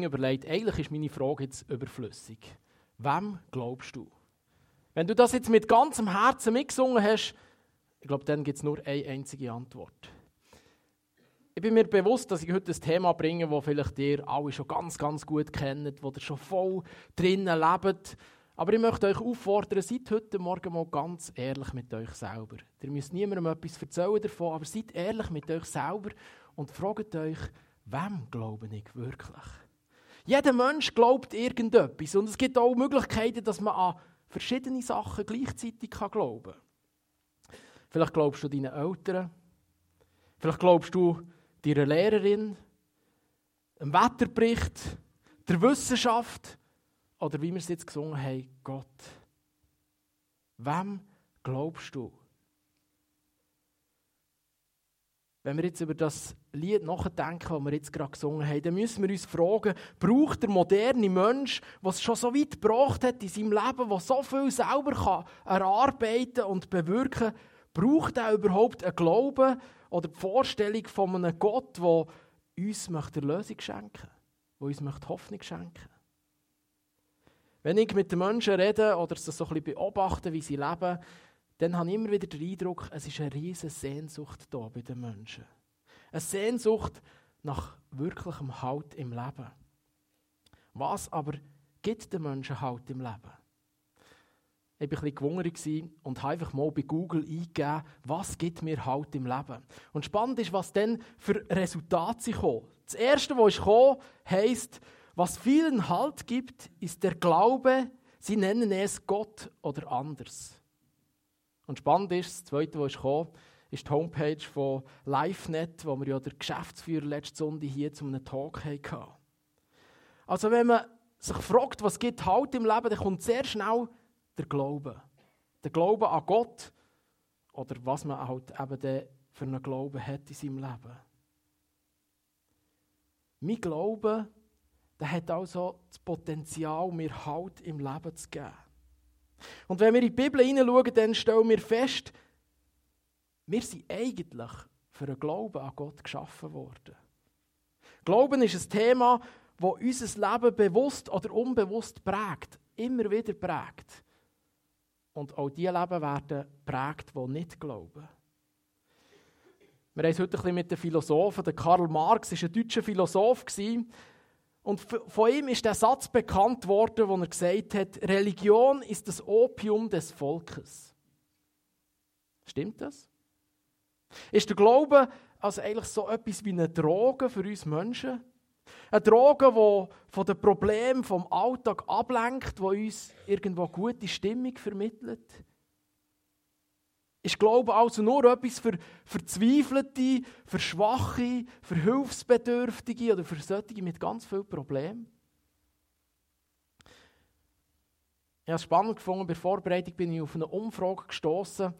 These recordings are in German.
überlegt, eigentlich ist meine Frage jetzt überflüssig. Wem glaubst du? Wenn du das jetzt mit ganzem Herzen mitgesungen hast, ich glaube, dann gibt es nur eine einzige Antwort. Ich bin mir bewusst, dass ich heute ein Thema bringe, das vielleicht ihr alle schon ganz, ganz gut kennt, wo ihr schon voll drinnen lebt. Aber ich möchte euch auffordern, seid heute Morgen mal ganz ehrlich mit euch selber. Ihr müsst niemandem etwas erzählen davon, aber seid ehrlich mit euch selber und fragt euch, wem glaube ich wirklich? Jeder Mensch glaubt irgendetwas und es gibt auch Möglichkeiten, dass man an verschiedene Sachen gleichzeitig glauben kann. Vielleicht glaubst du deinen Eltern, vielleicht glaubst du deiner Lehrerin, einem Wetterbericht, der Wissenschaft oder wie wir es jetzt gesungen haben, Gott. Wem glaubst du? Wenn wir jetzt über das Lied nachdenken, das wir jetzt gerade gesungen haben, dann müssen wir uns fragen, braucht der moderne Mensch, was schon so weit gebracht hat in seinem Leben, was so viel selber kann erarbeiten und bewirken, braucht er überhaupt einen Glauben oder die Vorstellung von einem Gott, der uns möchte Lösung schenken der uns möchte Hoffnung schenken? Wenn ich mit den Menschen rede oder sie so ein bisschen beobachte, wie sie leben, dann habe ich immer wieder den Eindruck, es ist eine riesige Sehnsucht da bei den Menschen. Eine Sehnsucht nach wirklichem Halt im Leben. Was aber gibt den Menschen Halt im Leben? Ich war ein bisschen gewungen und habe einfach mal bei Google eingegeben, was gibt mir Halt im Leben. Und spannend ist, was dann für Resultate kommen. Das erste, was kam, heisst, was vielen Halt gibt, ist der Glaube, sie nennen es Gott oder anders. Und spannend ist, das Zweite, was kam, ist die Homepage von LiveNet, wo wir ja der Geschäftsführer letzte Sonntag hier zu einem Talk hatten. Also wenn man sich fragt, was gibt Halt im Leben, dann kommt sehr schnell der Glaube. Der Glaube an Gott oder was man halt eben für einen Glauben hat in seinem Leben. Mein Glaube, der hat also das Potenzial, mir Halt im Leben zu geben. Und wenn wir in die Bibel hineinschauen, dann stellen wir fest, wir sind eigentlich für einen Glauben an Gott geschaffen worden. Glauben ist ein Thema, das unser Leben bewusst oder unbewusst prägt, immer wieder prägt. Und auch die Leben werden prägt, die nicht glauben. Wir haben es heute ein bisschen mit den Philosophen. Der Karl Marx war ein deutscher Philosoph. Und von ihm ist der Satz bekannt worden, wo er gesagt hat, Religion ist das Opium des Volkes. Stimmt das? Ist der Glaube also eigentlich so etwas wie eine Droge für uns Menschen? Eine Droge, die von den Problemen vom Alltag ablenkt, die uns irgendwo gute Stimmung vermittelt? Ist Glaube also nur etwas für Verzweifelte, für Schwache, für Hilfsbedürftige oder für solche mit ganz vielen Problemen? Ich habe es spannend gefunden, bei der Vorbereitung bin ich auf eine Umfrage gestoßen,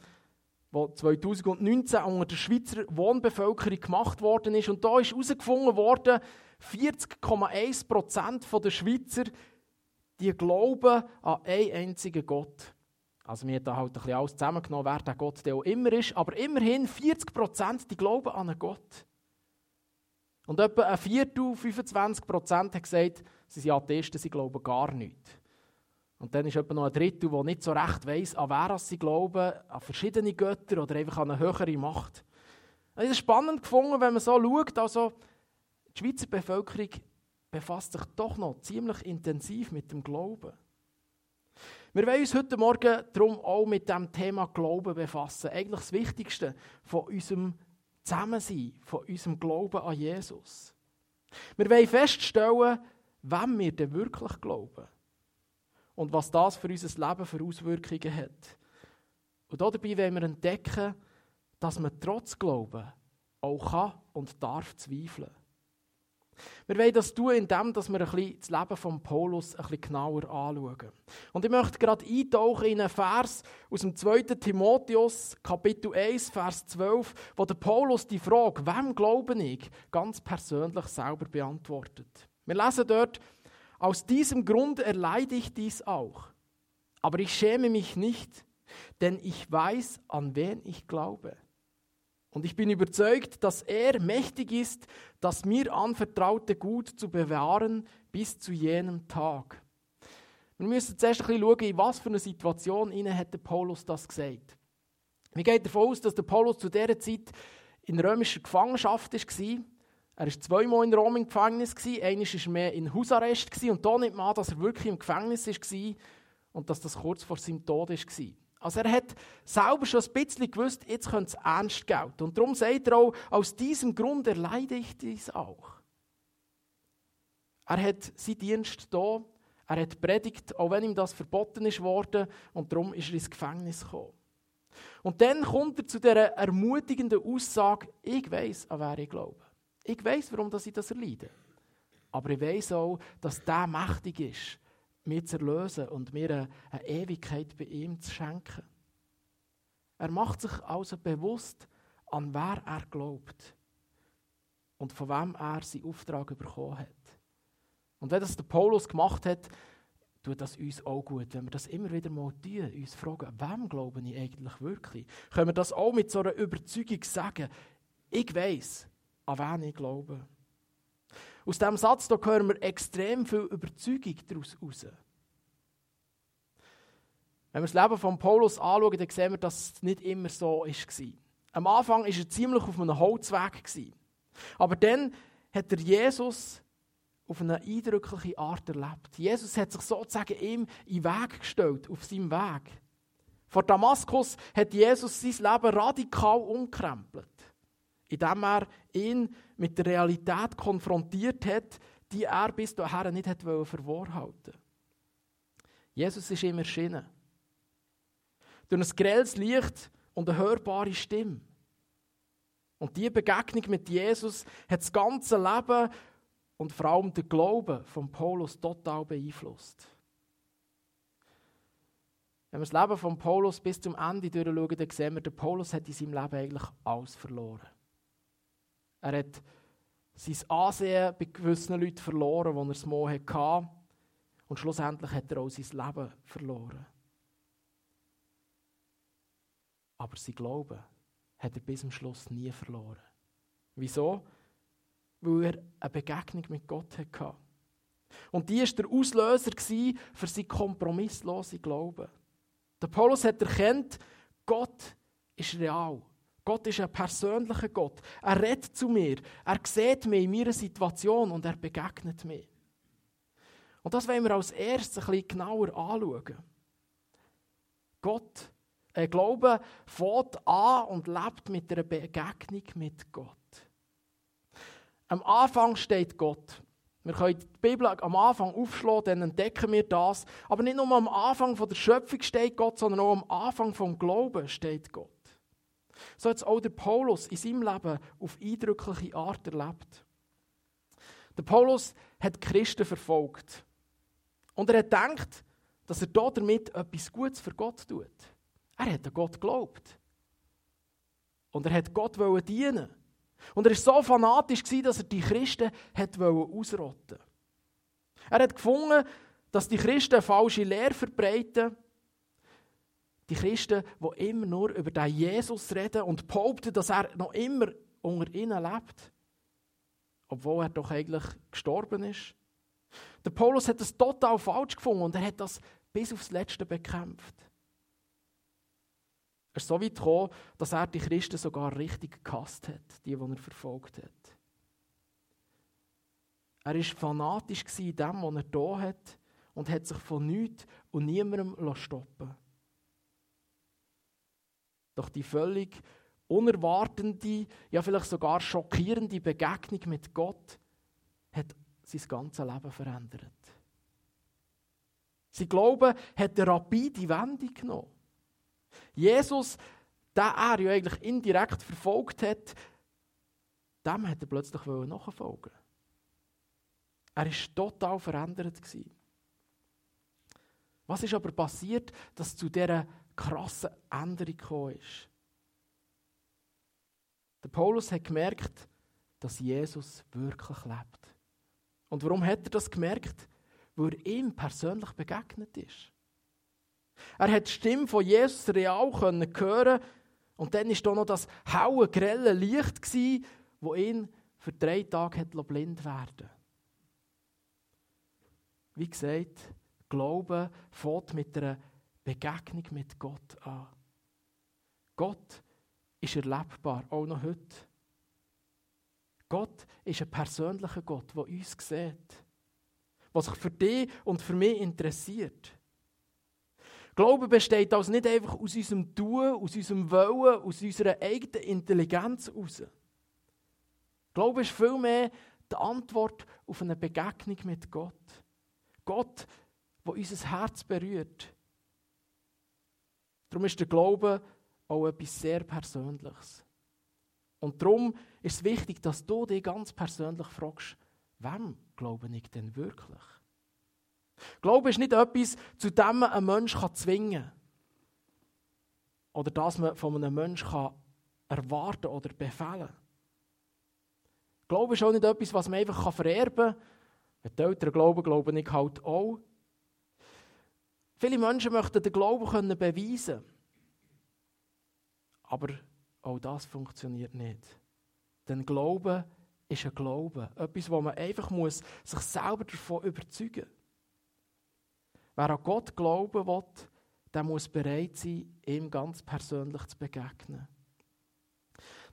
die 2019 unter der Schweizer Wohnbevölkerung gemacht worden ist. Und da ist herausgefunden worden, 40,1 Prozent der Schweizer die glauben an einen einzigen Gott. Also wir haben da halt ein bisschen alles zusammengenommen, wer der Gott der auch immer ist. Aber immerhin 40 Prozent, die glauben an einen Gott. Und etwa ein Viertel, 25 Prozent, haben gesagt, sie sind Atheisten, sie glauben gar nichts. Und dann ist etwa noch ein Drittel, der nicht so recht weiss, an wer sie glauben, an verschiedene Götter oder einfach an eine höhere Macht. Es ist spannend gefunden, wenn man so schaut, also die Schweizer Bevölkerung befasst sich doch noch ziemlich intensiv mit dem Glauben. Wir wollen uns heute Morgen darum auch mit dem Thema Glauben befassen. Eigentlich das Wichtigste von unserem Zusammensein, von unserem Glauben an Jesus. Wir wollen feststellen, wem wir denn wirklich glauben und was das für unser Leben für Auswirkungen hat. Und dabei wollen wir entdecken, dass man trotz Glauben auch kann und darf zweifeln. Wir wollen das tun, indem wir ein bisschen das Leben von Paulus ein bisschen genauer anschauen. Und ich möchte gerade eintauchen in einen Vers aus dem 2. Timotheus, Kapitel 1, Vers 12, wo der Paulus die Frage, wem glaube ich, ganz persönlich selber beantwortet. Wir lesen dort, aus diesem Grund erleide ich dies auch. Aber ich schäme mich nicht, denn ich weiß, an wen ich glaube. Und ich bin überzeugt, dass er mächtig ist, das mir anvertraute Gut zu bewahren bis zu jenem Tag. Wir müssen zuerst ein bisschen schauen, in was für eine Situation hat der Paulus das gesagt. Wir gehen davon aus, dass der Paulus zu dieser Zeit in römischer Gefangenschaft war. Er war zweimal in Rom im Gefängnis. Einmal war er mehr in Hausarrest. Und da nimmt man an, dass er wirklich im Gefängnis war und dass das kurz vor seinem Tod war. Also er hat selber schon ein bisschen gewusst, jetzt könnte es ernst gelten. Und darum sagt er auch, aus diesem Grund erleide ich dies auch. Er hat seinen Dienst hier, er hat predigt, auch wenn ihm das verboten ist worden, und darum ist er ins Gefängnis gekommen. Und dann kommt er zu dieser ermutigenden Aussage, ich weiß, an wer ich glaube. Ich weiß, warum ich das erleide. Aber ich weiß auch, dass der mächtig ist, mich zu erlösen und mir eine Ewigkeit bei ihm zu schenken. Er macht sich also bewusst, an wer er glaubt und von wem er seinen Auftrag bekommen hat. Und wenn das der Paulus gemacht hat, tut das uns auch gut, wenn wir das immer wieder mal tun, uns fragen, wem glaube ich eigentlich wirklich? Können wir das auch mit so einer Überzeugung sagen? Ich weiß, an wen ich glaube. Aus diesem Satz da hören wir extrem viel Überzeugung daraus raus. Wenn wir das Leben von Paulus anschauen, dann sehen wir, dass es nicht immer so war. Am Anfang war er ziemlich auf einem Holzweg. Aber dann hat er Jesus auf eine eindrückliche Art erlebt. Jesus hat sich sozusagen ihm in den Weg gestellt, auf seinem Weg. Vor Damaskus hat Jesus sein Leben radikal umkrempelt, indem er ihn mit der Realität konfrontiert hat, die er bis dahin nicht hat verworhalten Jesus ist ihm erschienen. Durch ein grelles Licht und eine hörbare Stimme. Und diese Begegnung mit Jesus hat das ganze Leben und vor allem den Glauben von Paulus total beeinflusst. Wenn wir das Leben von Paulus bis zum Ende durchschauen, dann sehen wir, der Paulus hat in seinem Leben eigentlich alles verloren. Er hat sein Ansehen bei gewissen Leuten verloren, die er es mal hatte. Und schlussendlich hat er auch sein Leben verloren. Aber sein Glauben hat er bis zum Schluss nie verloren. Wieso? weil er eine Begegnung mit Gott hatte. Und die war der Auslöser für seinen kompromisslosen Glauben. Der Paulus hat erkannt, Gott ist real. Gott ist ein persönlicher Gott. Er redet zu mir. Er sieht mich in meiner Situation und er begegnet mir. Und das wollen wir als erstes ein bisschen genauer anschauen. Gott, äh, Glaube fährt an und lebt mit einer Begegnung mit Gott. Am Anfang steht Gott. Wir können die Bibel am Anfang aufschlagen, dann entdecken wir das. Aber nicht nur am Anfang der Schöpfung steht Gott, sondern auch am Anfang vom Glauben steht Gott. So hat es auch der Paulus in seinem Leben auf eindrückliche Art erlebt. Der Paulus hat Christen verfolgt. Und er hat gedacht, dass er damit etwas Gutes für Gott tut. Er hat an Gott geglaubt. Und er hat Gott dienen und er war so fanatisch, dass er die Christen ausrotten wollte. Er hat gefunden, dass die Christen eine falsche Lehre verbreiten. Die Christen, die immer nur über den Jesus reden und behaupten, dass er noch immer unter ihnen lebt. Obwohl er doch eigentlich gestorben ist. Der Paulus hat das total falsch gefunden und er hat das bis aufs Letzte bekämpft. Er ist so weit gekommen, dass er die Christen sogar richtig gehasst hat, die, die er verfolgt hat. Er war fanatisch in dem, was er da hat und hat sich von nichts und niemandem stoppen Doch die völlig unerwartende, ja vielleicht sogar schockierende Begegnung mit Gott hat sein ganzes Leben verändert. Sein Glaube hat eine rapide Wendung genommen. Jesus, der er ja eigentlich indirekt verfolgt hat, dem hat er plötzlich nachfolgen Er war total verändert. Was ist aber passiert, dass zu dieser krassen Änderung gekommen ist? Der Paulus hat gemerkt, dass Jesus wirklich lebt. Und warum hat er das gemerkt? Weil er ihm persönlich begegnet ist. Er hat die Stimme von Jesus real hören und dann war da noch das helle, grelle Licht, das ihn für drei Tage blind werden Wie gesagt, Glauben fängt mit einer Begegnung mit Gott an. Gott ist erlebbar, auch noch heute. Gott ist ein persönlicher Gott, der uns sieht, der sich für dich und für mich interessiert. Glaube besteht also nicht einfach aus unserem Tun, aus unserem Wollen, aus unserer eigenen Intelligenz heraus. Glaube ist vielmehr die Antwort auf eine Begegnung mit Gott. Gott, der unser Herz berührt. Darum ist der Glaube auch etwas sehr Persönliches. Und darum ist es wichtig, dass du dich ganz persönlich fragst, wem glaube ich denn wirklich? Glaube ist nicht etwas, zu dem man einen Menschen zwingen kann. Oder das man von einem Menschen erwarten oder befehlen kann. Glaube ist auch nicht etwas, was man einfach vererben kann. Wenn die Eltern glauben, glaube ich halt auch. Viele Menschen möchten den Glauben beweisen können. Aber auch das funktioniert nicht. Denn Glaube ist ein Glaube. Etwas, wo man einfach muss sich selber davon überzeugen muss. Wer an Gott glauben will, der muss bereit sein, ihm ganz persönlich zu begegnen.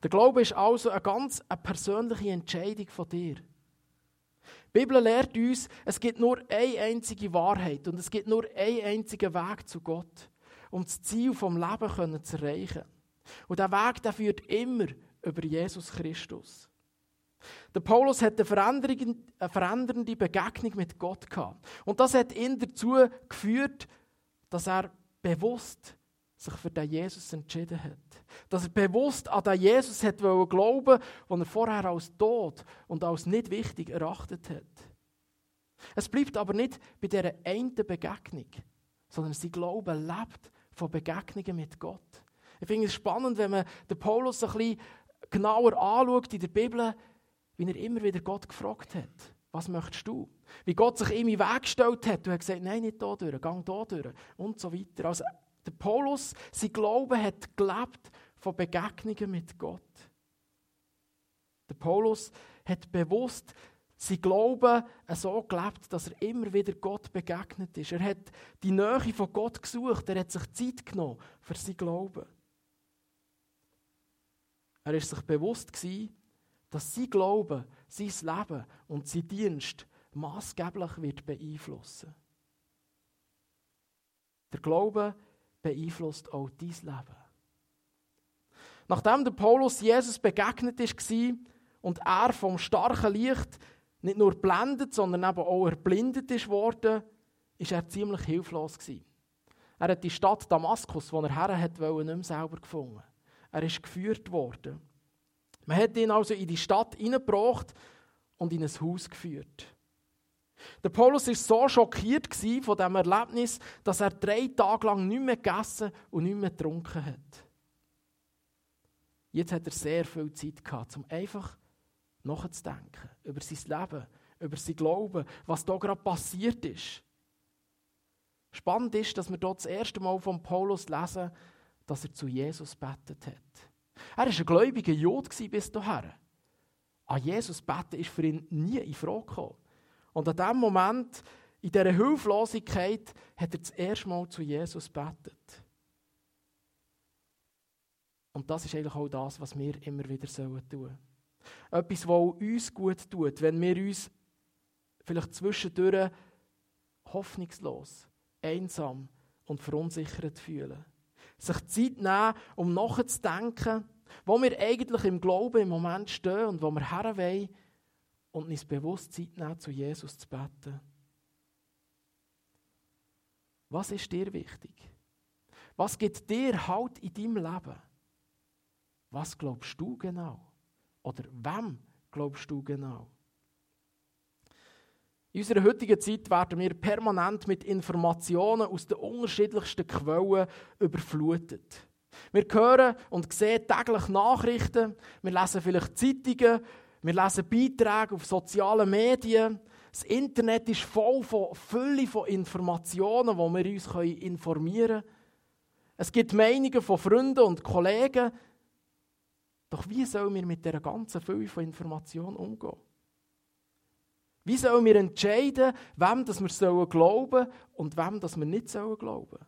Der Glaube ist also eine ganz eine persönliche Entscheidung von dir. Die Bibel lehrt uns, es gibt nur eine einzige Wahrheit und es gibt nur einen einzigen Weg zu Gott, um das Ziel vom Leben zu erreichen. Und der Weg, der führt immer über Jesus Christus. Der Paulus hat eine, eine verändernde Begegnung mit Gott gehabt. Und das hat ihn dazu geführt, dass er bewusst sich für den Jesus entschieden hat. Dass er bewusst an den Jesus hat glauben den er vorher als tot und als nicht wichtig erachtet hat. Es bleibt aber nicht bei dieser einen Begegnung, sondern sein Glauben lebt von Begegnungen mit Gott. Ich finde es spannend, wenn man den Paulus ein bisschen genauer anschaut in der Bibel, wie er immer wieder Gott gefragt hat. Was möchtest du? Wie Gott sich ihm in den Weg gestellt hat. Du hast gesagt, nein, nicht hier durch, gang hier durch und so weiter. Also der Paulus, sein Glaube hat gelebt von Begegnungen mit Gott. Der Paulus hat bewusst sein Glauben so gelebt, dass er immer wieder Gott begegnet ist. Er hat die Nähe von Gott gesucht, er hat sich Zeit genommen für sein Glauben. Er ist sich bewusst gewesen, dass sein Glaube, sein Leben und sein Dienst maßgeblich wird beeinflussen. Der Glaube beeinflusst auch dein Leben. Nachdem der Paulus Jesus begegnet ist und er vom starken Licht nicht nur blendet, sondern eben auch erblindet ist worden, ist er ziemlich hilflos gewesen. Er hat die Stadt Damaskus, wo er her hat, nicht mehr selber gefunden. Er ist geführt worden. Man hat ihn also in die Stadt hineingebracht und in ein Haus geführt. Der Paulus war so schockiert von diesem Erlebnis, dass er drei Tage lang nicht mehr gegessen und nicht mehr getrunken hat. Jetzt hat er sehr viel Zeit gehabt, um einfach nachzudenken über sein Leben, über sein Glauben, was da gerade passiert ist. Spannend ist, dass wir dort das erste Mal von Paulus lesen, dass er zu Jesus betet hat. Er war ein gläubiger Jod bis dahin. An Jesus beten ist für ihn nie in Frage gekommen. Und an diesem Moment, in dieser Hilflosigkeit, hat er das erste Mal zu Jesus betet. Und das ist eigentlich auch das, was wir immer wieder tun sollen. Etwas, was uns gut tut, wenn wir uns vielleicht zwischendurch hoffnungslos, einsam und verunsichert fühlen. Sich Zeit nehmen, um nachzudenken, wo wir eigentlich im Glauben im Moment stehen und wo wir her wollen und uns bewusst Zeit nehmen, zu Jesus zu beten. Was ist dir wichtig? Was gibt dir Halt in deinem Leben? Was glaubst du genau? Oder wem glaubst du genau? In unserer heutigen Zeit werden wir permanent mit Informationen aus den unterschiedlichsten Quellen überflutet. Wir hören und sehen täglich Nachrichten, wir lesen vielleicht Zeitungen, wir lesen Beiträge auf sozialen Medien. Das Internet ist voll von Fülle von Informationen, wo wir uns informieren können. Es gibt Meinungen von Freunden und Kollegen. Doch wie sollen wir mit dieser ganzen Fülle von Informationen umgehen? Wie sollen wir entscheiden, wem das wir glauben sollen und wem das wir nicht glauben sollen?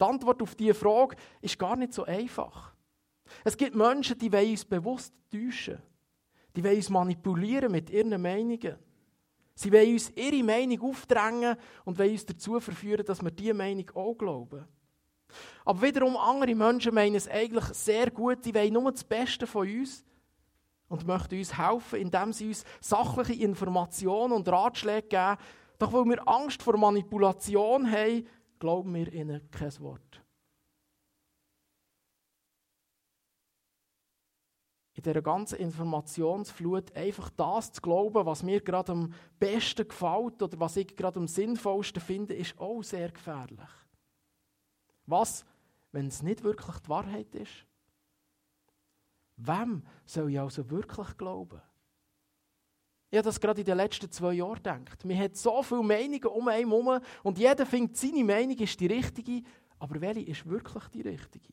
Die Antwort auf diese Frage ist gar nicht so einfach. Es gibt Menschen, die wollen uns bewusst täuschen. Die wollen uns manipulieren mit ihren Meinungen. Sie wollen uns ihre Meinung aufdrängen und wollen uns dazu verführen, dass wir diese Meinung auch glauben. Aber wiederum andere Menschen meinen es eigentlich sehr gut, die wollen nur das Beste von uns und möchten uns helfen, indem sie uns sachliche Informationen und Ratschläge geben. Doch weil wir Angst vor Manipulation haben, glauben wir ihnen kein Wort. In dieser ganzen Informationsflut einfach das zu glauben, was mir gerade am besten gefällt oder was ich gerade am sinnvollsten finde, ist auch sehr gefährlich. Was, wenn es nicht wirklich die Wahrheit ist? Wem soll ich also wirklich glauben? Ich habe das gerade in den letzten zwei Jahren gedacht. Man hat so viele Meinungen um einen herum und jeder findet, seine Meinung ist die richtige, aber welche ist wirklich die richtige?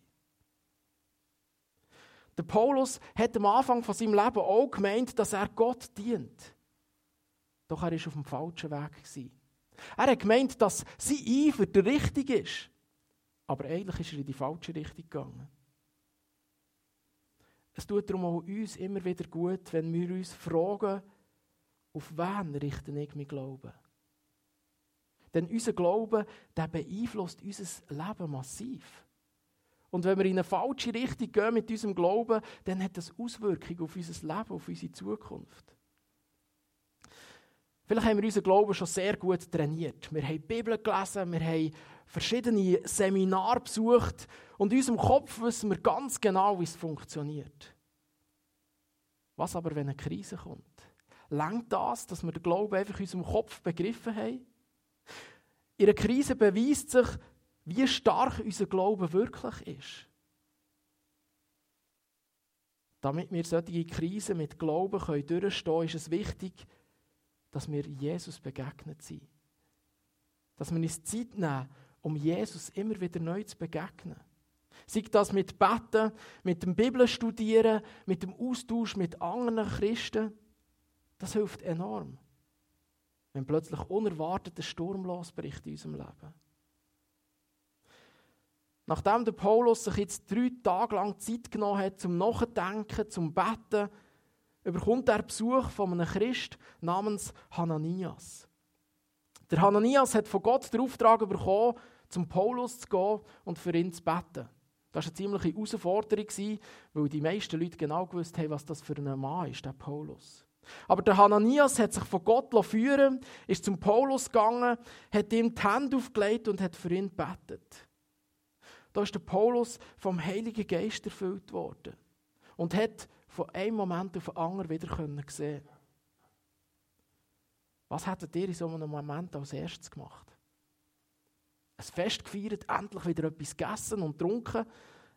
Der Paulus hat am Anfang von seinem Leben auch gemeint, dass er Gott dient. Doch er war auf dem falschen Weg. Er hat gemeint, dass sein Eifer der richtige ist. Aber eigentlich ist er in die falsche Richtung gegangen. Es tut darum auch uns immer wieder gut, wenn wir uns fragen, auf wen richten ich mein Glauben? Denn unser Glaube, der beeinflusst unser Leben massiv. Und wenn wir in eine falsche Richtung gehen mit unserem Glauben, dann hat das Auswirkungen auf unser Leben, auf unsere Zukunft. Vielleicht haben wir unseren Glauben schon sehr gut trainiert. Wir haben die Bibel gelesen, wir haben verschiedene Seminare besucht und in unserem Kopf wissen wir ganz genau, wie es funktioniert. Was aber, wenn eine Krise kommt? Längt das, dass wir den Glauben einfach in unserem Kopf begriffen haben? In einer Krise beweist sich, wie stark unser Glaube wirklich ist. Damit wir solche Krisen mit Glauben können durchstehen können, ist es wichtig, dass wir Jesus begegnet sind. Dass wir uns Zeit nehmen, um Jesus immer wieder neu zu begegnen. Sei das mit Beten, mit dem Bibelstudieren, mit dem Austausch mit anderen Christen. Das hilft enorm. Wenn plötzlich unerwartet ein Sturm losbricht in unserem Leben. Nachdem der Paulus sich jetzt drei Tage lang Zeit genommen hat zum Nachdenken, zum Beten, überkommt er Besuch von einem Christ namens Hananias. Der Hananias hat von Gott den Auftrag bekommen, zum Paulus zu gehen und für ihn zu beten. Das war eine ziemliche Herausforderung, weil die meisten Leute genau gewusst haben, was das für ein Mann ist, der Paulus. Aber der Hananias hat sich von Gott führen ist zum Paulus gegangen, hat ihm die Hände aufgelegt und hat für ihn gebetet. Da ist der Paulus vom Heiligen Geist erfüllt worden und hat von einem Moment auf den anderen wieder können. Was hättet ihr in so einem Moment als erstes gemacht? Ein Fest gefeiert, endlich wieder etwas gegessen und getrunken.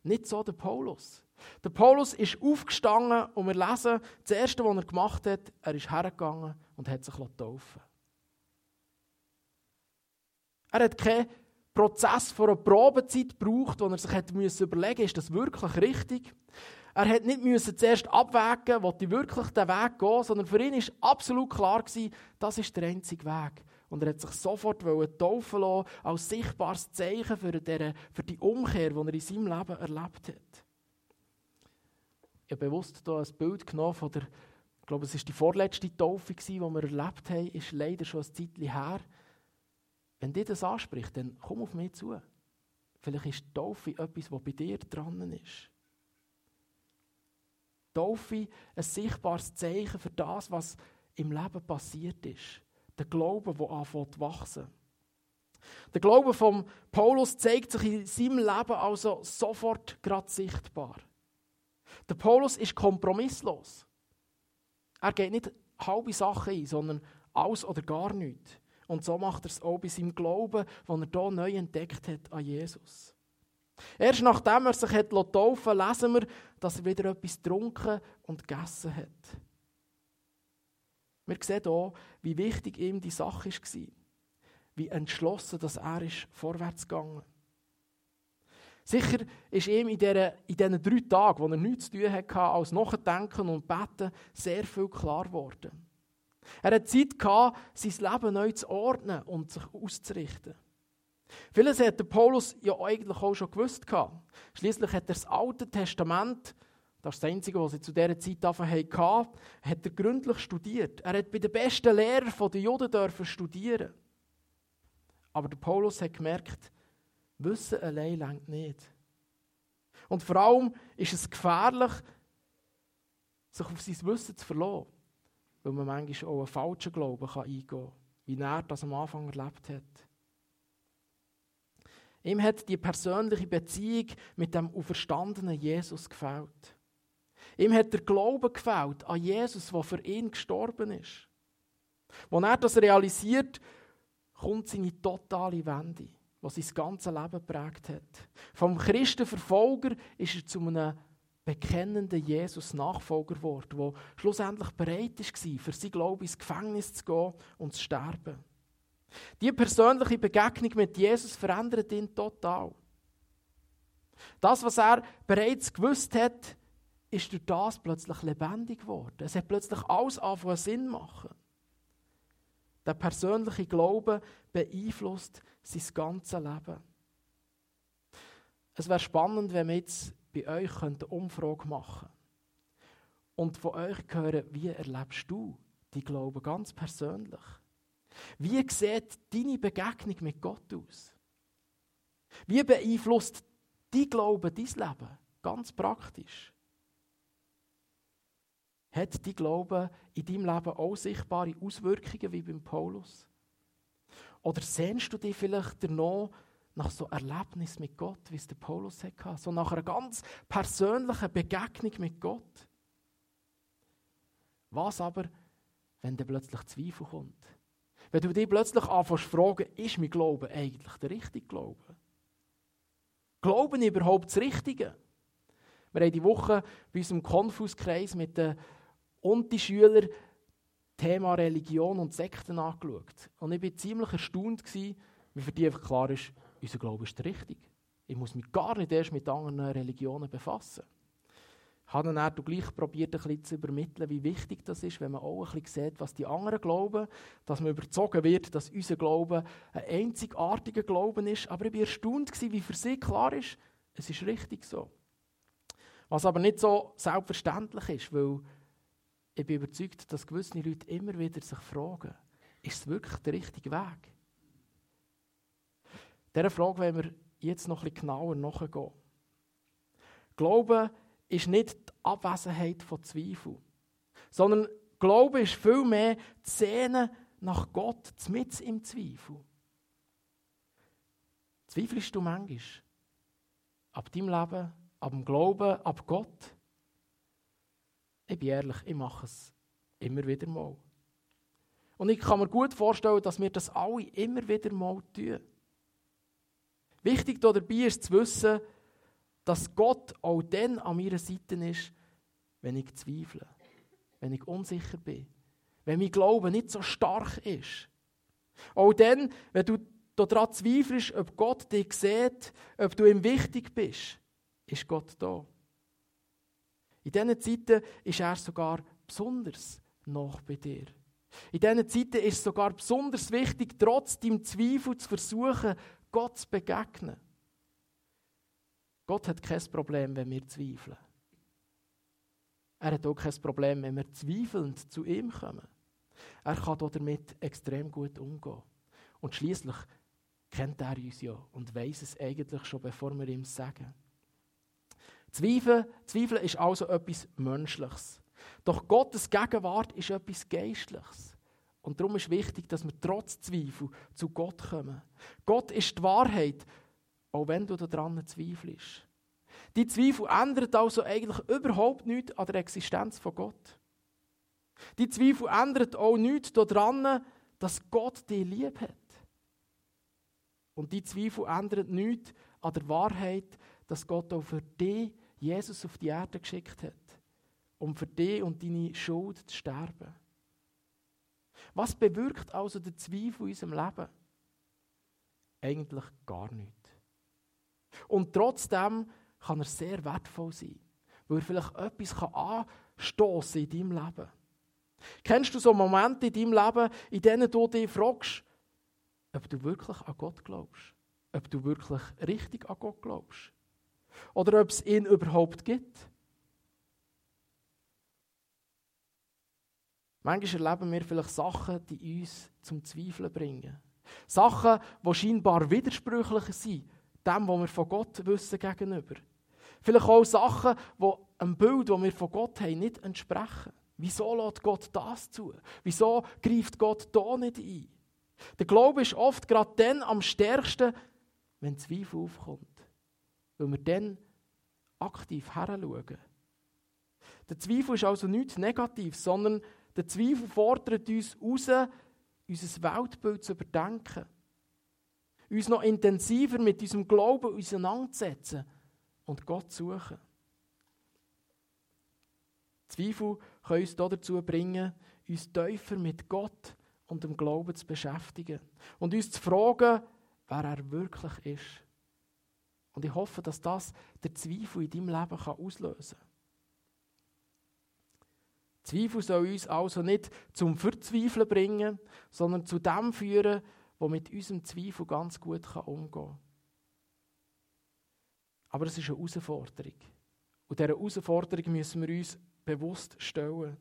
Nicht so der Paulus. Der Paulus ist aufgestanden und wir lesen, das Erste, was er gemacht hat, er ist hergegangen und hat sich taufen Er hat keinen Prozess vor einer Probezeit gebraucht, wo er sich hat müssen überlegen ist das wirklich richtig? Er hat nicht müssen zuerst abwägen, ich wirklich den Weg gehen, sondern für ihn war absolut klar gewesen, das ist der einzige Weg. Und er hat sich sofort taufen lassen, als sichtbares Zeichen für, die, für die Umkehr, die er in seinem Leben erlebt hat. Ich habe bewusst hier ein Bild genommen von der, ich glaube, es war die vorletzte Taufe, die wir erlebt haben, ist leider schon ein Zeitchen her. Wenn dir das anspricht, dann komm auf mich zu. Vielleicht ist Taufe etwas, was bei dir dran ist. Taufe ein sichtbares Zeichen für das, was im Leben passiert ist. Der Glaube, der anfängt zu wachsen. Der Glaube von Paulus zeigt sich in seinem Leben also sofort gerade sichtbar. Der Paulus ist kompromisslos. Er geht nicht halbe Sachen ein, sondern alles oder gar nichts. Und so macht er es auch bei seinem Glauben, den er hier neu entdeckt hat an Jesus. Erst nachdem er sich hat taufen lesen wir, dass er wieder etwas getrunken und gegessen hat. Wir sehen hier, wie wichtig ihm die Sache war. Wie entschlossen dass er ist vorwärts gegangen Sicher ist ihm in, dieser, in diesen drei Tagen, wo er nichts zu tun hatte, als Nachdenken und Beten, sehr viel klar geworden. Er hatte Zeit gehabt, sein Leben neu zu ordnen und sich auszurichten. Vieles hat der Paulus ja eigentlich auch schon gewusst. Schließlich hat er das Alte Testament, das ist das Einzige, was sie zu dieser Zeit hatten, hat er gründlich studiert. Er hat bei den besten Lehrern der Juden dürfen studieren. Aber der Paulus hat gemerkt, Wissen allein längt nicht. Und vor allem ist es gefährlich, sich auf sein Wissen zu verlassen, weil man manchmal auch einen falschen Glauben eingehen kann, wie er das am Anfang erlebt hat. Ihm hat die persönliche Beziehung mit dem auferstandenen Jesus gefällt. Ihm hat der Glaube gefällt an Jesus, der für ihn gestorben ist. Als er das realisiert, kommt seine totale Wende was sein ganzes Leben geprägt hat. Vom Christenverfolger ist er zu einem bekennenden Jesus-Nachfolger geworden, der schlussendlich bereit war, für sein Glauben ins Gefängnis zu gehen und zu sterben. Die persönliche Begegnung mit Jesus verändert ihn total. Das, was er bereits gewusst hat, ist durch das plötzlich lebendig geworden. Es hat plötzlich alles angefangen Sinn machen. Der persönliche Glaube beeinflusst sein ganzes Leben. Es wäre spannend, wenn wir jetzt bei euch eine Umfrage machen und von euch hören, wie erlebst du die Glaube ganz persönlich? Wie sieht deine Begegnung mit Gott aus? Wie beeinflusst dein Glaube dein Leben ganz praktisch? Hat dein Glaube in deinem Leben auch sichtbare Auswirkungen wie beim Paulus? Oder sehnst du dich vielleicht noch nach so Erlebnis mit Gott, wie es der Paulus hatte? So nach einer ganz persönlichen Begegnung mit Gott? Was aber, wenn dir plötzlich Zweifel kommt? Wenn du dich plötzlich anfängst zu fragen, ist mein Glaube eigentlich der richtige Glaube? Glauben überhaupt das Richtige? Wir haben die Woche bei unserem Konfuskreis mit den Unti-Schülern Thema Religion und Sekten angeschaut. Und ich war ziemlich erstaunt, wie für die einfach klar ist, unser Glaube ist richtig. Ich muss mich gar nicht erst mit anderen Religionen befassen. Ich habe dann gleich probiert, ein bisschen zu übermitteln, wie wichtig das ist, wenn man auch ein bisschen sieht, was die anderen glauben, dass man überzogen wird, dass unser Glaube ein einzigartiger Glauben ist. Aber ich war erstaunt, wie für sie klar ist, es ist richtig so. Was aber nicht so selbstverständlich ist, weil ich bin überzeugt, dass gewisse Leute immer wieder sich fragen, ist es wirklich der richtige Weg? Dieser Frage wollen wir jetzt noch bisschen genauer nachgehen. Glauben ist nicht die Abwesenheit von Zweifel, sondern Glaube ist vielmehr die Szene nach Gott, mit im Zweifel. Zweifelst du manchmal? Ab deinem Leben, ab dem Glauben, ab Gott? Ich bin ehrlich, ich mache es immer wieder mal. Und ich kann mir gut vorstellen, dass wir das alle immer wieder mal tun. Wichtig dabei ist zu wissen, dass Gott auch dann an meiner Seite ist, wenn ich zweifle, wenn ich unsicher bin, wenn mein Glaube nicht so stark ist. Auch dann, wenn du daran zweifelst, ob Gott dich sieht, ob du ihm wichtig bist, ist Gott da. In diesen Zeiten ist er sogar besonders noch bei dir. In diesen Zeiten ist es sogar besonders wichtig, trotz deinem Zweifel zu versuchen, Gott zu begegnen. Gott hat kein Problem, wenn wir zweifeln. Er hat auch kein Problem, wenn wir zweifelnd zu ihm kommen. Er kann damit extrem gut umgehen. Und schließlich kennt er uns ja und weiß es eigentlich schon, bevor wir ihm sagen. Zweifeln, Zweifeln ist also etwas Menschliches. Doch Gottes Gegenwart ist etwas Geistliches. Und darum ist wichtig, dass wir trotz Zweifel zu Gott kommen. Gott ist die Wahrheit, auch wenn du daran zweifelst. Die Zweifel ändern also eigentlich überhaupt nichts an der Existenz von Gott. Die Zweifel ändern auch nichts daran, dass Gott dich lieb hat. Und die Zweifel ändern nichts an der Wahrheit, dass Gott auch für dich Jesus auf die Erde geschickt hat, um für dich und deine Schuld zu sterben. Was bewirkt also der Zweifel in unserem Leben? Eigentlich gar nichts. Und trotzdem kann er sehr wertvoll sein, weil er vielleicht etwas anstoßen kann in deinem Leben. Kennst du so Momente in deinem Leben, in denen du dich fragst, ob du wirklich an Gott glaubst? Ob du wirklich richtig an Gott glaubst? Oder ob es ihn überhaupt gibt? Manchmal erleben wir vielleicht Sachen, die uns zum Zweifeln bringen. Sachen, die scheinbar widersprüchlich sind, dem, was wir von Gott wissen gegenüber. Vielleicht auch Sachen, die einem Bild, das wir von Gott haben, nicht entsprechen. Wieso lässt Gott das zu? Wieso greift Gott da nicht ein? Der Glaube ist oft gerade dann am stärksten, wenn Zweifel aufkommt. Weil wir dann aktiv heranschauen. Der Zweifel ist also nichts Negatives, sondern der Zweifel fordert uns heraus, unser Weltbild zu überdenken. Uns noch intensiver mit unserem Glauben auseinanderzusetzen und Gott zu suchen. Zweifel können uns dazu bringen, uns tiefer mit Gott und dem Glauben zu beschäftigen und uns zu fragen, wer er wirklich ist. Und ich hoffe, dass das der Zweifel in deinem Leben auslösen kann. Zweifel soll uns also nicht zum Verzweifeln bringen, sondern zu dem führen, wo mit unserem Zweifel ganz gut umgehen kann. Aber es ist eine Herausforderung. Und dieser Herausforderung müssen wir uns bewusst stellen.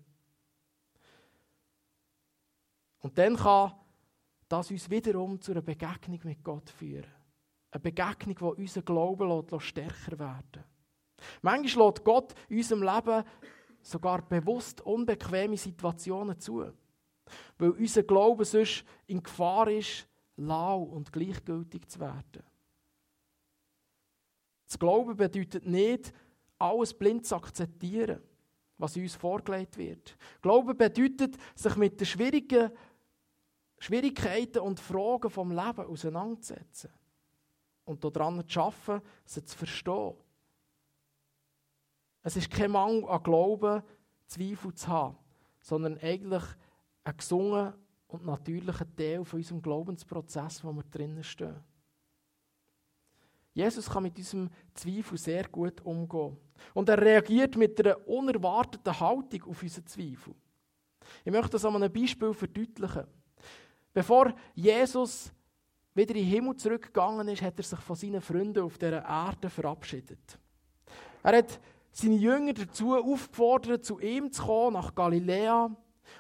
Und dann kann das uns wiederum zu einer Begegnung mit Gott führen. Eine Begegnung, die unseren Glauben stärker werden Manchmal lässt Gott in unserem Leben sogar bewusst unbequeme Situationen zu, weil unser Glaube sonst in Gefahr ist, lau und gleichgültig zu werden. Das Glauben bedeutet nicht, alles blind zu akzeptieren, was uns vorgelegt wird. Glauben bedeutet, sich mit den schwierigen Schwierigkeiten und Fragen vom Leben auseinanderzusetzen und daran zu arbeiten, sie zu verstehen es ist kein Mangel an Glauben, Zweifel zu haben, sondern eigentlich ein gesungen und natürlicher Teil von unserem Glaubensprozess, wo wir drinnen stehen. Jesus kann mit diesem Zweifel sehr gut umgehen. Und er reagiert mit einer unerwarteten Haltung auf unseren Zweifel. Ich möchte das an einem Beispiel verdeutlichen. Bevor Jesus wieder in den Himmel zurückgegangen ist, hat er sich von seinen Freunden auf dieser Erde verabschiedet. Er hat seine Jünger dazu aufgefordert, zu ihm zu kommen, nach Galiläa.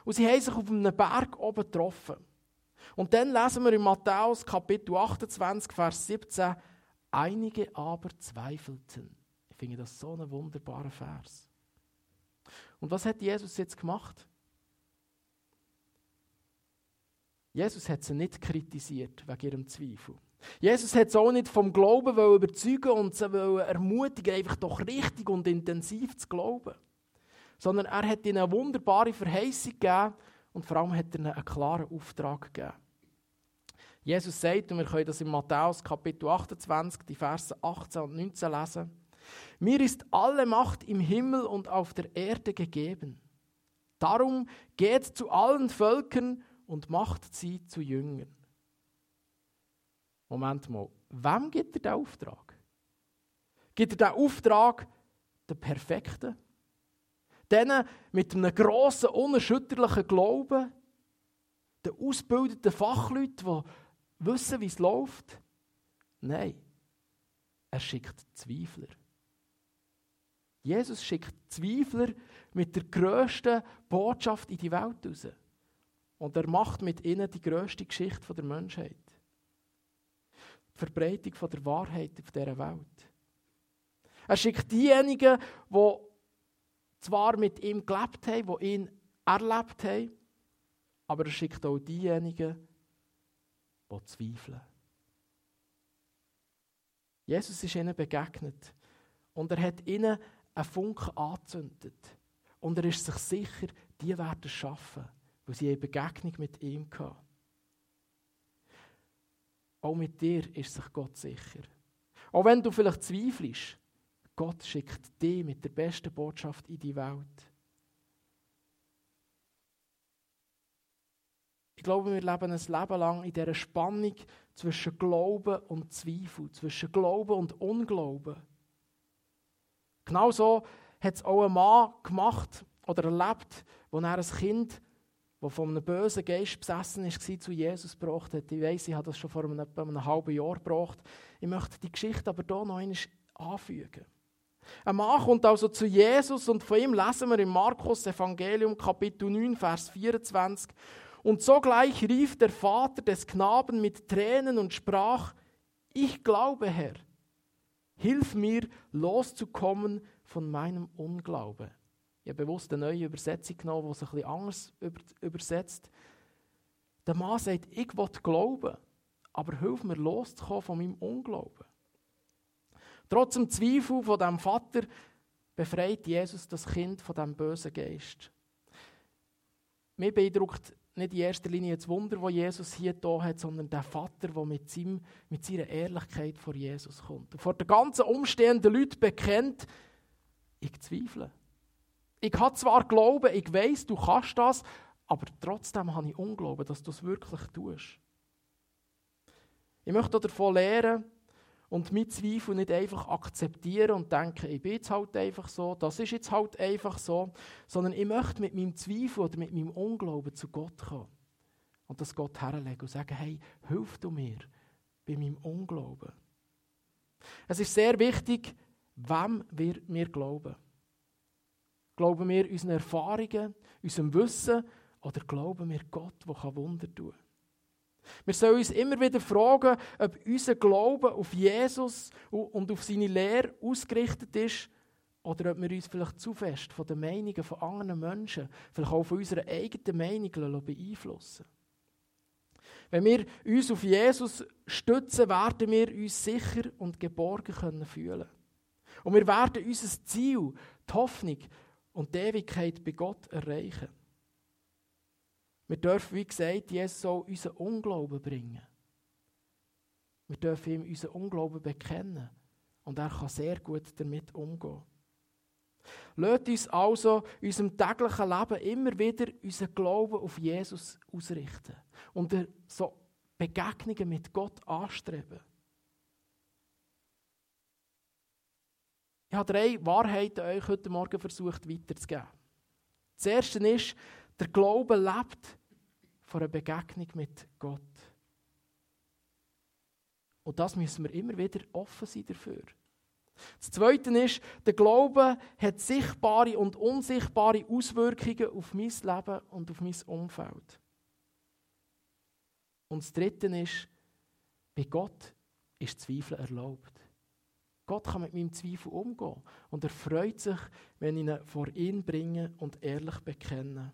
Und sie haben sich auf einem Berg oben getroffen. Und dann lesen wir in Matthäus Kapitel 28, Vers 17, einige aber zweifelten. Ich finde das so ein wunderbarer Vers. Und was hat Jesus jetzt gemacht? Jesus hat sie nicht kritisiert wegen ihrem Zweifel. Jesus hat auch nicht vom Glauben überzeugen und sie ermutigen, einfach doch richtig und intensiv zu glauben. Sondern er hat ihnen eine wunderbare Verheißung gegeben und vor allem hat er ihnen einen klaren Auftrag gegeben. Jesus sagt, und wir können das in Matthäus Kapitel 28, die Verse 18 und 19 lesen, mir ist alle Macht im Himmel und auf der Erde gegeben. Darum geht zu allen Völkern und macht sie zu Jüngern. Moment mal, wem gibt er den Auftrag? Gibt er den Auftrag den Perfekten? Denen mit einem grossen, unerschütterlichen Glauben? Den ausgebildeten Fachleuten, die wissen, wie es läuft? Nein, er schickt Zweifler. Jesus schickt Zweifler mit der grössten Botschaft in die Welt raus. Und er macht mit ihnen die grösste Geschichte der Menschheit. Verbreitung von der Wahrheit auf dieser Welt. Er schickt diejenigen, die zwar mit ihm gelebt haben, die ihn erlebt haben, aber er schickt auch diejenigen, die zweifeln. Jesus ist ihnen begegnet und er hat ihnen einen Funken angezündet. Und er ist sich sicher, die werden es schaffen, weil sie eine Begegnung mit ihm hatten. Auch mit dir ist sich Gott sicher. Auch wenn du vielleicht zweifelst, Gott schickt dich mit der besten Botschaft in die Welt. Ich glaube, wir leben ein Leben lang in dieser Spannung zwischen Glauben und Zweifel, zwischen Glauben und Unglauben. Genau so hat es auch ein Mann gemacht oder erlebt, wo er ein Kind, das von einem bösen Geist besessen war, zu Jesus gebracht hat. Ich weiß, ich habe das schon vor einem, einem halben Jahr gebracht. Ich möchte die Geschichte aber hier noch einmal anfügen. Ein Mann kommt also zu Jesus und von ihm lesen wir im Markus Evangelium Kapitel 9, Vers 24. Und sogleich rief der Vater des Knaben mit Tränen und sprach, ich glaube, Herr, hilf mir loszukommen von meinem Unglauben. Habe bewusst eine neue Übersetzung genommen, die es ein bisschen anders übersetzt. Der Mann sagt, ich will glauben, aber hilf mir loszukommen von meinem Unglauben. Trotz dem Zweifel von dem Vater befreit Jesus das Kind von dem bösen Geist. Mir beeindruckt nicht in erster Linie das Wunder, das Jesus hier da hat, sondern der Vater, der mit, seinem, mit seiner Ehrlichkeit vor Jesus kommt. Und vor den ganzen umstehenden Leuten bekennt, ich zweifle. Ich habe zwar Glauben, ich weiß, du kannst das, aber trotzdem habe ich Unglauben, dass du es wirklich tust. Ich möchte davon lernen und mit Zweifel nicht einfach akzeptieren und denken, ich bin jetzt halt einfach so, das ist jetzt halt einfach so, sondern ich möchte mit meinem Zweifel oder mit meinem Unglauben zu Gott kommen und das Gott herlegen und sagen, hey, hilf du mir bei meinem Unglauben. Es ist sehr wichtig, wem wir, wir glauben. Glauben wir unseren Erfahrungen, unserem Wissen oder glauben wir Gott, der Wunder tun kann? Wir sollen uns immer wieder fragen, ob unser Glaube auf Jesus und auf seine Lehre ausgerichtet ist oder ob wir uns vielleicht zu fest von den Meinungen von anderen Menschen, vielleicht auch von unserer eigenen Meinung beeinflussen Wenn wir uns auf Jesus stützen, werden wir uns sicher und geborgen können fühlen. Und wir werden unser Ziel, die Hoffnung und die Ewigkeit bei Gott erreichen. Wir dürfen, wie gesagt, Jesus auch unseren Unglauben bringen. Wir dürfen ihm unseren Unglauben bekennen. Und er kann sehr gut damit umgehen. Lasst uns also in unserem täglichen Leben immer wieder unseren Glauben auf Jesus ausrichten und so Begegnungen mit Gott anstreben. Ich habe drei Wahrheiten euch heute Morgen versucht weiterzugeben. Das erste ist, der Glaube lebt von einer Begegnung mit Gott. Und das müssen wir immer wieder offen sein dafür. Das Zweite ist, der Glaube hat sichtbare und unsichtbare Auswirkungen auf mein Leben und auf mein Umfeld. Und das Dritte ist, bei Gott ist Zweifel erlaubt. Gott kann mit meinem Zweifel umgehen. Und er freut sich, wenn ich ihn vor ihn bringe und ehrlich bekenne.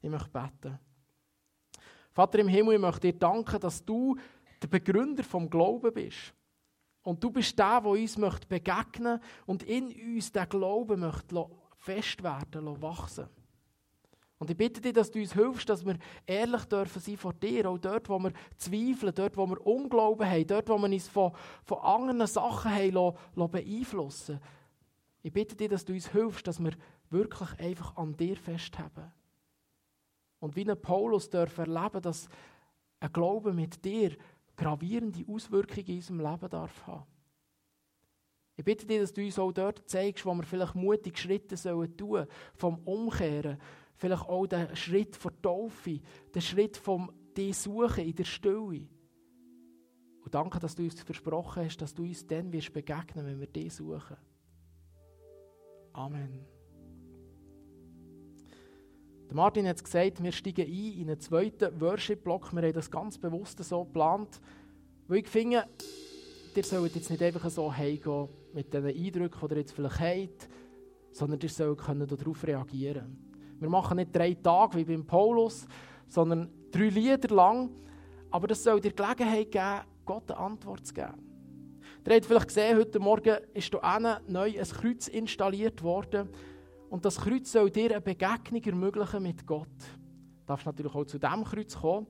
Ich möchte beten. Vater im Himmel, ich möchte dir danken, dass du der Begründer vom Glauben bist. Und du bist der, der uns begegnen möchte und in uns der Glaube möchte fest werden, wachsen. Und ich bitte dich, dass du uns hilfst, dass wir ehrlich dürfen sein vor dir, auch dort, wo wir zweifeln, dort, wo wir Unglauben haben, dort, wo wir uns von, von anderen Sachen haben lassen, beeinflussen Ich bitte dich, dass du uns hilfst, dass wir wirklich einfach an dir festhalten. Und wie ein Paulus dürfen erleben, dass ein Glaube mit dir gravierende Auswirkungen in unserem Leben darf haben. Ich bitte dich, dass du uns auch dort zeigst, wo wir vielleicht mutige Schritte tun sollen, vom Umkehren, Vielleicht auch der Schritt von Taufe, der Schritt vom die Suchen in der Stille. Und danke, dass du uns versprochen hast, dass du uns dann wirst begegnen, wenn wir die suchen. Amen. Der Martin hat gesagt, wir steigen ein in einen zweiten Worship-Block. Wir haben das ganz bewusst so geplant, weil ich finde, ihr sollt jetzt nicht einfach so heimgehen mit den Eindrücken, die ihr jetzt vielleicht habt, sondern ihr sollt darauf reagieren können. Wir machen nicht drei Tage wie beim Paulus, sondern drei Lieder lang. Aber das soll dir Gelegenheit geben, Gott eine Antwort zu geben. Ihr habt vielleicht gesehen, heute Morgen ist hier neu ein Kreuz installiert worden. Und das Kreuz soll dir eine Begegnung ermöglichen mit Gott. Du darfst natürlich auch zu diesem Kreuz kommen.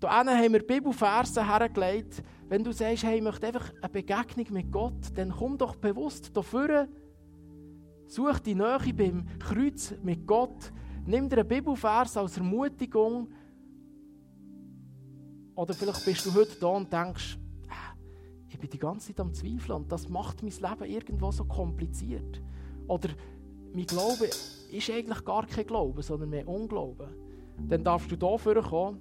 Hier haben wir Bibelverse hergelegt. Wenn du sagst, hey, ich möchte einfach eine Begegnung mit Gott, dann komm doch bewusst dafür Such die Nähe beim Kreuz mit Gott. Nimm dir einen Bibelvers als Ermutigung Oder vielleicht bist du heute da und denkst, äh, ich bin die ganze Zeit am Zweifeln und das macht mein Leben irgendwo so kompliziert. Oder mein Glaube ist eigentlich gar kein Glaube, sondern mehr Unglauben. Dann darfst du hier kommen.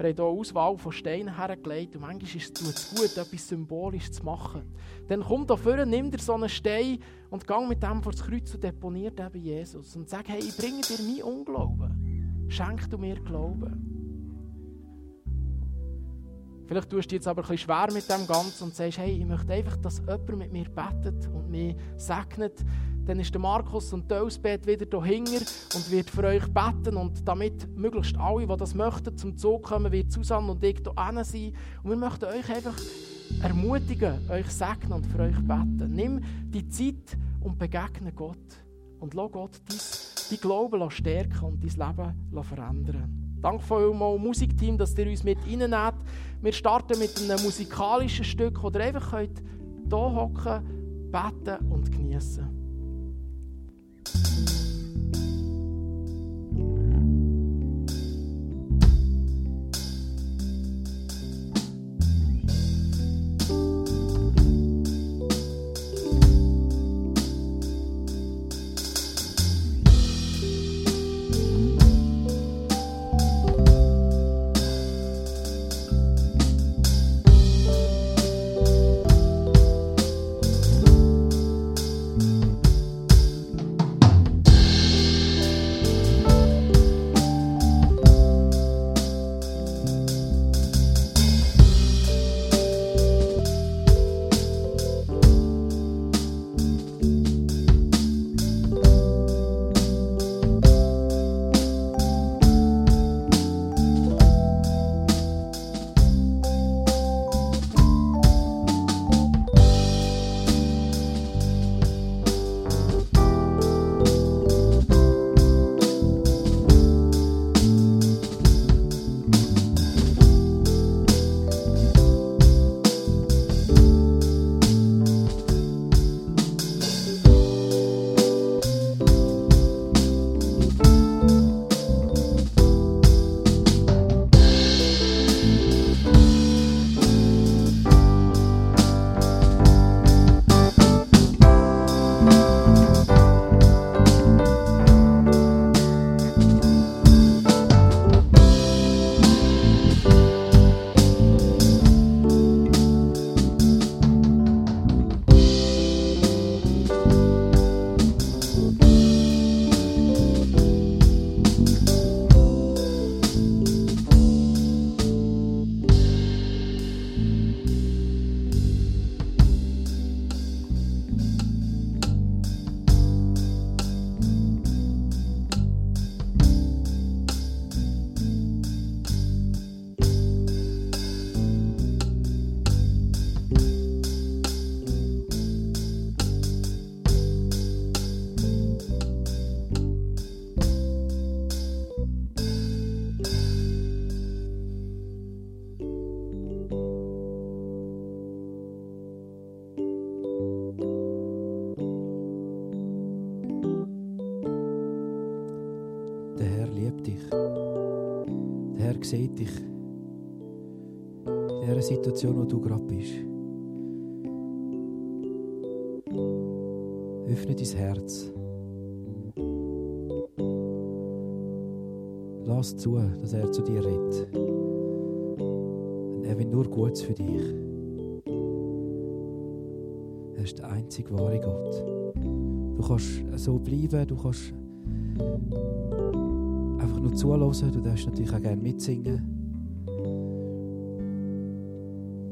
Wir haben hier eine Auswahl von Steinen hergelegt und manchmal ist es gut, etwas symbolisch zu machen. Dann komm da vorne, nimm dir so einen Stein und geh mit dem vor das Kreuz und deponiert den bei Jesus. Und sag, hey, ich bringe dir meinen Unglauben. Schenk du mir Glauben. Vielleicht tust du jetzt aber ein bisschen schwer mit dem Ganzen und sagst, hey, ich möchte einfach, dass jemand mit mir betet und mich segnet. Dann ist der Markus und Elsbeth wieder dahinter und wird für euch beten. Und damit möglichst alle, die das möchten, zum Zug kommen, wird Susanne und ich hier sein. Und wir möchten euch einfach ermutigen, euch segnen und für euch beten. Nimm die Zeit und begegne Gott. Und lass Gott dein, dein Glauben stärken und dein Leben verändern. Danke vielmals Musikteam, dass ihr uns mit reinnehmt. Wir starten mit einem musikalischen Stück, ihr einfach könnt hier hocken, beten und genießen. Situation, wo du gerade bist. Öffne dein Herz. Lass zu, dass er zu dir redet. er will nur Gutes für dich. Er ist der einzige wahre Gott. Du kannst so bleiben, du kannst einfach nur zuhören. Du darfst natürlich auch gerne mitsingen.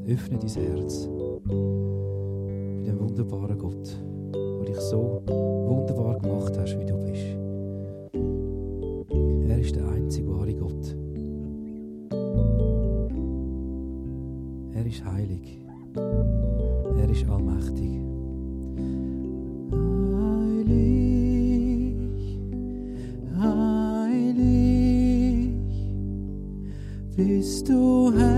Öffne dein Herz mit dem wunderbaren Gott, der dich so wunderbar gemacht hast, wie du bist. Er ist der einzige wahre Gott. Er ist heilig. Er ist allmächtig. bist du Herr,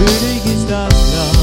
würdig ist das Lamm,